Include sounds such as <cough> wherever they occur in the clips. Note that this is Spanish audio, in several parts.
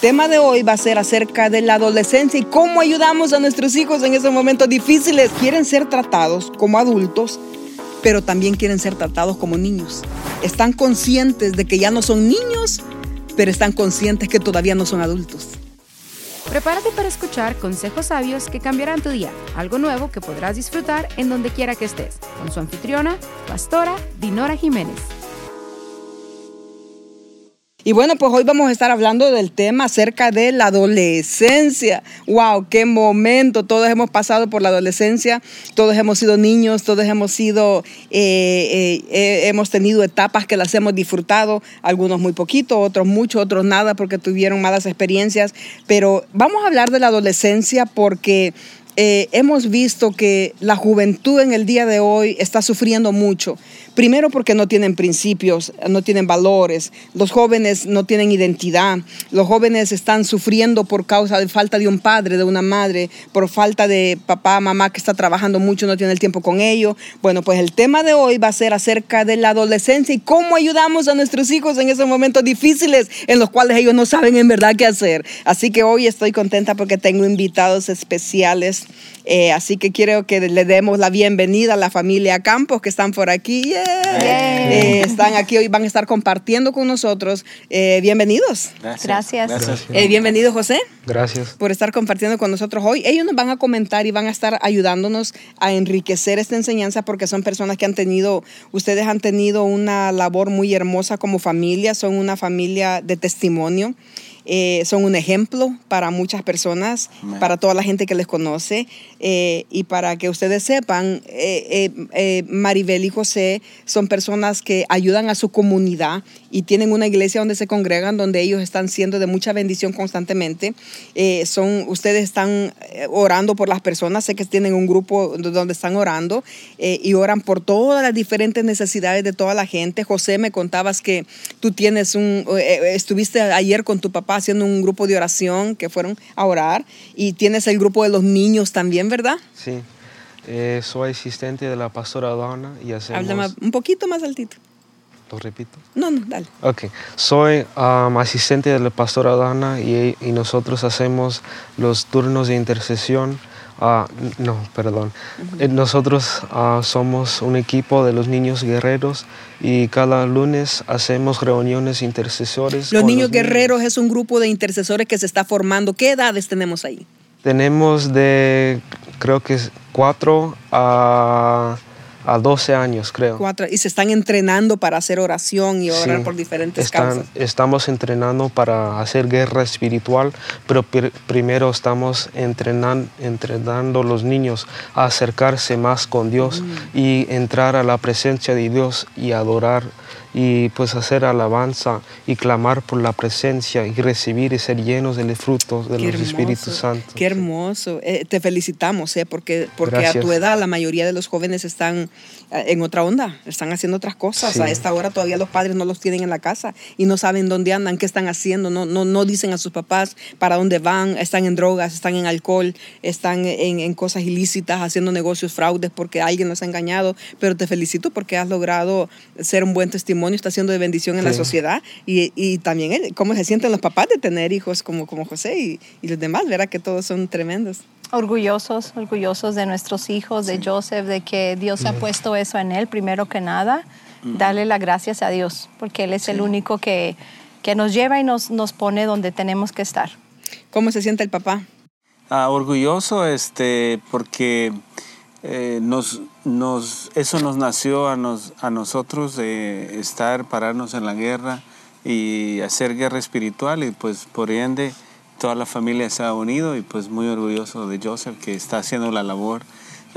tema de hoy va a ser acerca de la adolescencia y cómo ayudamos a nuestros hijos en esos momentos difíciles. Quieren ser tratados como adultos, pero también quieren ser tratados como niños. Están conscientes de que ya no son niños, pero están conscientes que todavía no son adultos. Prepárate para escuchar consejos sabios que cambiarán tu día, algo nuevo que podrás disfrutar en donde quiera que estés, con su anfitriona, pastora Dinora Jiménez. Y bueno, pues hoy vamos a estar hablando del tema acerca de la adolescencia. ¡Wow! ¡Qué momento! Todos hemos pasado por la adolescencia, todos hemos sido niños, todos hemos sido, eh, eh, eh, hemos tenido etapas que las hemos disfrutado, algunos muy poquito, otros mucho, otros nada porque tuvieron malas experiencias. Pero vamos a hablar de la adolescencia porque hemos visto que la juventud en el día de hoy está sufriendo mucho. Primero porque no tienen principios, no tienen valores, los jóvenes no tienen identidad, los jóvenes están sufriendo por causa de falta de un padre, de una madre, por falta de papá, mamá que está trabajando mucho, no tiene el tiempo con ellos. Bueno, pues el tema de hoy va a ser acerca de la adolescencia y cómo ayudamos a nuestros hijos en esos momentos difíciles en los cuales ellos no saben en verdad qué hacer. Así que hoy estoy contenta porque tengo invitados especiales. Eh, así que quiero que le demos la bienvenida a la familia Campos que están por aquí. Eh, están aquí hoy, van a estar compartiendo con nosotros. Eh, bienvenidos. Gracias. Eh, bienvenido, José. Gracias. Por estar compartiendo con nosotros hoy. Ellos nos van a comentar y van a estar ayudándonos a enriquecer esta enseñanza porque son personas que han tenido, ustedes han tenido una labor muy hermosa como familia, son una familia de testimonio. Eh, son un ejemplo para muchas personas, para toda la gente que les conoce. Eh, y para que ustedes sepan, eh, Maribel y José son personas que ayudan a su comunidad y tienen una iglesia donde se congregan, donde ellos están siendo de mucha bendición constantemente. son, ustedes están orando por las personas, sé que tienen un grupo donde están orando y oran por todas las diferentes necesidades de toda la gente. José, me contabas que tú tienes un, estuviste ayer con tu papá haciendo un grupo de oración que fueron a orar y tienes el grupo de los niños también, ¿verdad? Sí, eh, soy asistente de la pastora Donna y hacemos... Háblame un poquito más altito. ¿Lo repito? No, no, dale. Ok, soy um, asistente de la pastora Dana y, y nosotros hacemos los turnos de intercesión Ah, no, perdón. Eh, nosotros ah, somos un equipo de los niños guerreros y cada lunes hacemos reuniones intercesores. Los niños guerreros es un grupo de intercesores que se está formando. ¿Qué edades tenemos ahí? Tenemos de, creo que cuatro a a 12 años, creo. Cuatro, y se están entrenando para hacer oración y orar por diferentes causas. Estamos entrenando para hacer guerra espiritual, pero primero estamos entrenando, entrenando a los niños a acercarse más con Dios mm. y entrar a la presencia de Dios y adorar y pues hacer alabanza y clamar por la presencia y recibir y ser llenos del fruto de los Espíritus Santos. Qué hermoso. Eh, te felicitamos, eh, porque, porque a tu edad la mayoría de los jóvenes están eh, en otra onda, están haciendo otras cosas. A esta hora todavía los padres no los tienen en la casa y no saben dónde andan, qué están haciendo, no, no, no dicen a sus papás para dónde van, están en drogas, están en alcohol, están en, en cosas ilícitas, haciendo negocios fraudes porque alguien los ha engañado. Pero te felicito porque has logrado ser un buen testimonio está siendo de bendición en la sociedad y, y, también cómo se sienten los papás de tener hijos como, como José y, y los demás, verá que todos son tremendos. Orgullosos, orgullosos de nuestros hijos, de Joseph, de que Dios ha puesto eso en él, primero que nada, darle las gracias a Dios, porque Él es el único que, que nos lleva y nos, nos pone donde tenemos que estar. ¿Cómo se siente el papá? Ah, orgulloso, este, porque eh, nos, nos, eso nos nació a, nos, a nosotros de estar, pararnos en la guerra y hacer guerra espiritual y pues por ende toda la familia se ha unido y pues muy orgulloso de Joseph que está haciendo la labor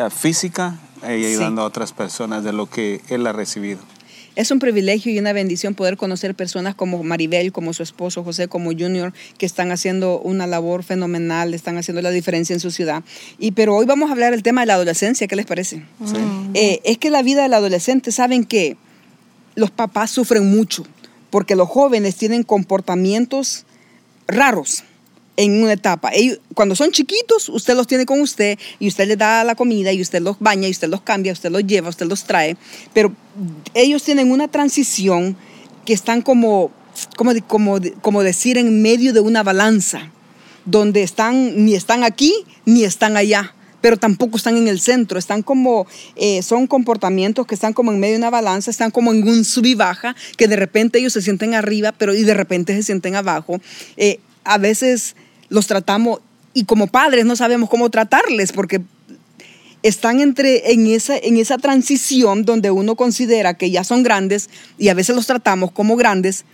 física y ayudando a otras personas de lo que él ha recibido. Es un privilegio y una bendición poder conocer personas como Maribel, como su esposo José, como Junior, que están haciendo una labor fenomenal, están haciendo la diferencia en su ciudad. Y, pero hoy vamos a hablar del tema de la adolescencia, ¿qué les parece? Eh, es que la vida del adolescente, saben que los papás sufren mucho, porque los jóvenes tienen comportamientos raros en una etapa. Ellos, cuando son chiquitos, usted los tiene con usted y usted les da la comida y usted los baña y usted los cambia, usted los lleva, usted los trae, pero ellos tienen una transición que están como como, como, como decir, en medio de una balanza, donde están, ni están aquí, ni están allá pero tampoco están en el centro, están como, eh, son comportamientos que están como en medio de una balanza, están como en un sub y baja, que de repente ellos se sienten arriba, pero y de repente se sienten abajo. Eh, a veces los tratamos y como padres no sabemos cómo tratarles porque están entre, en, esa, en esa transición donde uno considera que ya son grandes y a veces los tratamos como grandes,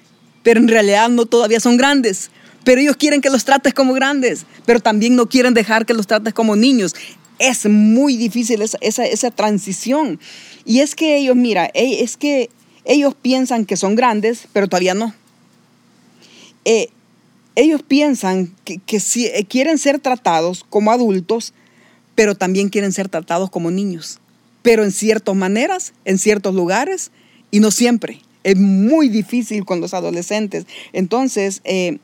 pero en realidad no todavía son grandes. Pero ellos quieren que los trates como grandes, pero también no quieren dejar que los trates como niños. Es muy difícil esa, esa, esa transición. Y es que ellos, mira, e, es que ellos piensan que son grandes, pero todavía no. Eh, ellos piensan que, eh, quieren ser tratados como adultos, pero también quieren ser tratados como niños. Pero en ciertas maneras, en ciertos lugares, y no siempre. Es muy difícil con los adolescentes. Entonces, eh,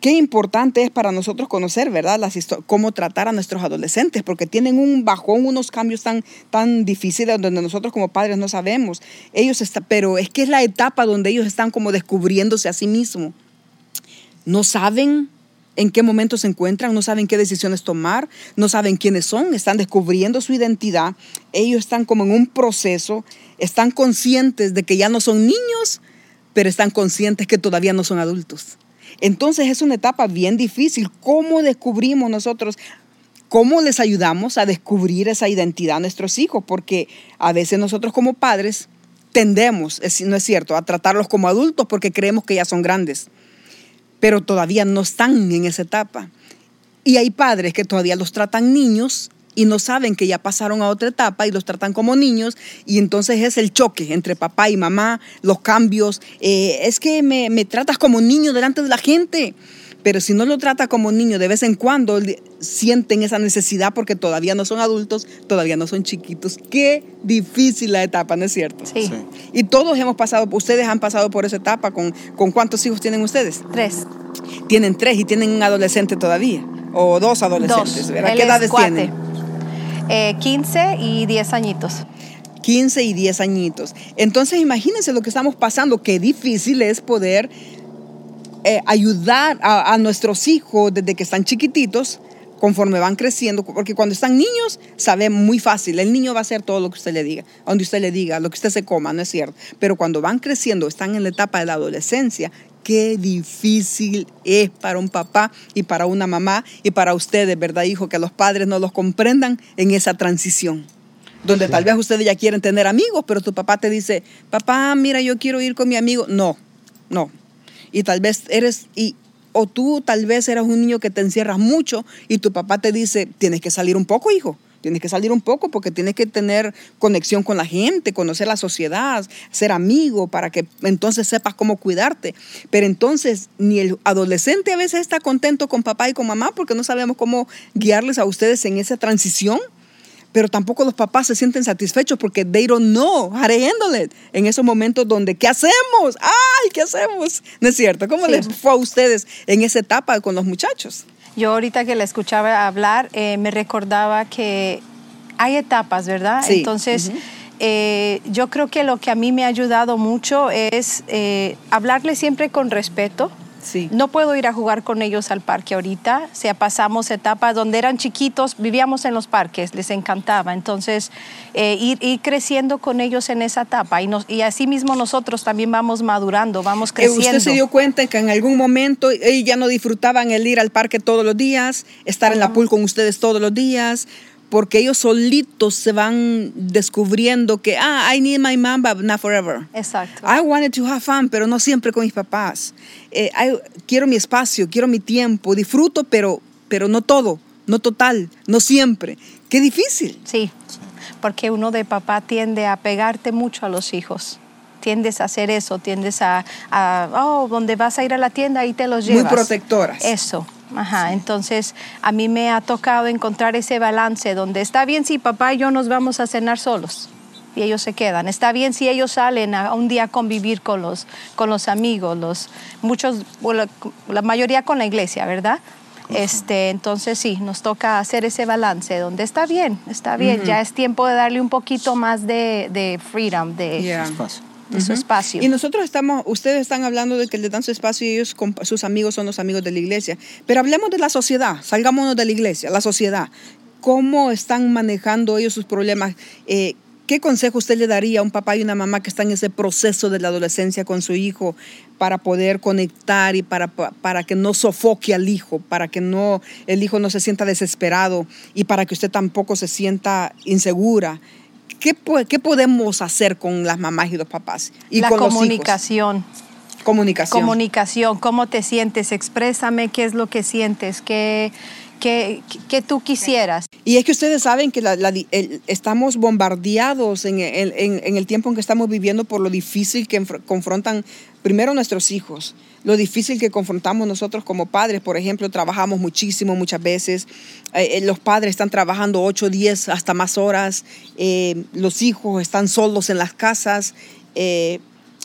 qué importante es para nosotros conocer, ¿verdad? Cómo tratar a nuestros adolescentes, porque tienen un bajón, unos cambios tan, tan difíciles donde nosotros como padres no sabemos. Ellos está, pero es que es la etapa donde ellos están como descubriéndose a sí mismos. No saben en qué momento se encuentran, no saben qué decisiones tomar, no saben quiénes son, están descubriendo su identidad. Ellos están como en un proceso, están conscientes de que ya no son niños, pero están conscientes que todavía no son adultos. Entonces es una etapa bien difícil. ¿Cómo descubrimos nosotros? ¿Cómo les ayudamos a descubrir esa identidad a nuestros hijos? Porque a veces nosotros como padres tendemos, no es cierto, a tratarlos como adultos porque creemos que ya son grandes, pero todavía no están en esa etapa. Y hay padres que todavía los tratan niños y no saben que ya pasaron a otra etapa y los tratan como niños y entonces es el choque entre papá y mamá, los cambios. Eh, es que me, me, tratas como niño delante de la gente, pero si no lo trata como niño de vez en cuando sienten esa necesidad porque todavía no son adultos, todavía no son chiquitos. Qué difícil la etapa, ¿no es cierto? Sí. Y todos hemos pasado, ustedes han pasado por esa etapa. ¿Con, con cuántos hijos tienen ustedes? Tres. Tienen tres y tienen un adolescente todavía. O dos adolescentes. Dos. ¿Qué edades tienen? Eh, 15 y 10 añitos. 15 y 10 añitos. Entonces imagínense lo que estamos pasando, qué difícil es poder eh, ayudar a, a, nuestros hijos desde que están chiquititos, conforme van creciendo, porque cuando están niños, sabe muy fácil, el niño va a hacer todo lo que usted le diga, donde usted le diga, lo que usted se coma, no es cierto. Pero cuando van creciendo, están en la etapa de la adolescencia, qué difícil es para un papá y para una mamá y para ustedes, ¿verdad, hijo? Que los padres no los comprendan en esa transición. Donde tal vez ustedes ya quieren tener amigos, pero tu papá te dice, papá, mira, yo quiero ir con mi amigo. No, no. Y tal vez eres, y, o tú tal vez eras un niño que te encierras mucho y tu papá te dice, tienes que salir un poco, hijo. Tienes que salir un poco porque tienes que tener conexión con la gente, conocer la sociedad, ser amigo para que entonces sepas cómo cuidarte. Pero entonces ni el adolescente a veces está contento con papá y con mamá porque no sabemos cómo guiarles a ustedes en esa transición. Pero tampoco los papás se sienten satisfechos porque they don't know how to handle it. En esos momentos donde, ¿qué hacemos? ¡Ay, qué hacemos! <laughs> ¿No es cierto? ¿Cómo Sí. les fue a ustedes en esa etapa con los muchachos? Yo ahorita que la escuchaba hablar, eh, me recordaba que hay etapas, ¿verdad? Sí. Entonces, eh, yo creo que lo que a mí me ha ayudado mucho es eh, hablarle siempre con respeto. Sí. No puedo ir a jugar con ellos al parque ahorita. O sea, pasamos etapas donde eran chiquitos, vivíamos en los parques, les encantaba. Entonces, eh, ir, ir creciendo con ellos en esa etapa. Y, nos, y así mismo nosotros también vamos madurando, vamos Eh, creciendo. ¿Usted se dio cuenta que en algún momento ellos ya no disfrutaban el ir al parque todos los días, estar en la pool con ustedes todos los días? Porque ellos solitos se van descubriendo que, ah, I need my mom, but not forever. Exacto. I wanted to have fun, pero no siempre con mis papás. Eh, I- quiero mi espacio, quiero mi tiempo, disfruto, pero, pero no todo, no total, no siempre. Qué difícil. Sí, porque uno de papá tiende a pegarte mucho a los hijos. Tiendes a hacer eso, tiendes a, a, oh, donde vas a ir a la tienda y te los Muy llevas. protectoras. Eso, ajá. Entonces, a mí me ha tocado encontrar ese balance donde está bien si papá y yo nos vamos a cenar solos y ellos se quedan. Está bien si ellos salen a, a un día a convivir con los, con los amigos, los, muchos, bueno, la mayoría con la iglesia, ¿verdad? Este, entonces sí, nos toca hacer ese balance donde está bien, está bien, ya es tiempo de darle un poquito más de, de freedom, de, Yeah. De su espacio. Y nosotros estamos, ustedes están hablando de que le dan su espacio y ellos, sus amigos son los amigos de la iglesia. Pero hablemos de la sociedad, salgámonos de la iglesia, la sociedad. ¿Cómo están manejando ellos sus problemas? Eh, ¿Qué consejo usted le daría a un papá y una mamá que están en ese proceso de la adolescencia con su hijo para poder conectar y para, para que no sofoque al hijo, para que no, el hijo no se sienta desesperado y para que usted tampoco se sienta insegura? ¿Qué, qué podemos hacer con las mamás y los papás? Y la con comunicación. Los hijos? Comunicación. Comunicación. ¿Cómo te sientes? Exprésame qué es lo que sientes, qué que, tú quisieras. Y es que ustedes saben que estamos bombardeados en, el tiempo en que estamos viviendo por lo difícil que confrontan primero nuestros hijos, lo difícil que confrontamos nosotros como padres. Por ejemplo, trabajamos muchísimo muchas veces. Eh, eh, los padres están trabajando 8, 10, hasta más horas. Eh, los hijos están solos en las casas.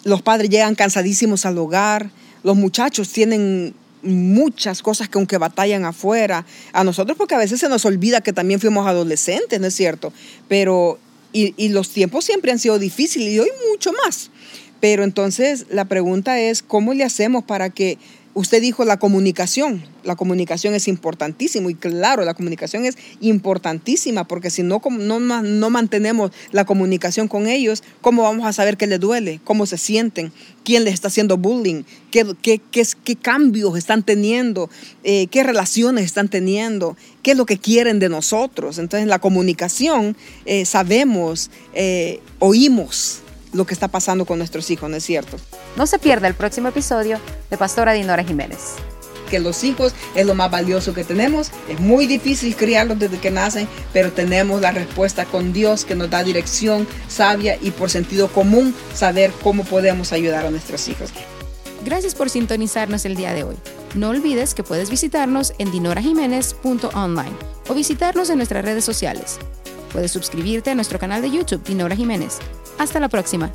los padres llegan cansadísimos al hogar. Los muchachos tienen muchas cosas que aunque batallan afuera, a nosotros porque a veces se nos olvida que también fuimos adolescentes, ¿no es cierto? Pero, y, y los tiempos siempre han sido difíciles y hoy mucho más. Pero entonces la pregunta es, ¿cómo le hacemos para que Usted dijo la comunicación. La comunicación es importantísimo y claro, la comunicación es importantísima porque si no, no, no mantenemos la comunicación con ellos, ¿cómo vamos a saber qué les duele? ¿Cómo se sienten? ¿Quién les está haciendo bullying? ¿Qué, qué, qué, cambios están teniendo? Eh, ¿Qué relaciones están teniendo? ¿Qué es lo que quieren de nosotros? Entonces la comunicación eh, sabemos, eh, oímos lo que está pasando con nuestros hijos, ¿no es cierto? No se pierda el próximo episodio de Pastora Dinora Jiménez. Que los hijos es lo más valioso que tenemos. Es muy difícil criarlos desde que nacen, pero tenemos la respuesta con Dios que nos da dirección sabia y por sentido común saber cómo podemos ayudar a nuestros hijos. Gracias por sintonizarnos el día de hoy. No olvides que puedes visitarnos en dinorajiménez.online o visitarnos en nuestras redes sociales. Puedes suscribirte a nuestro canal de YouTube Dinora Jiménez hasta la próxima.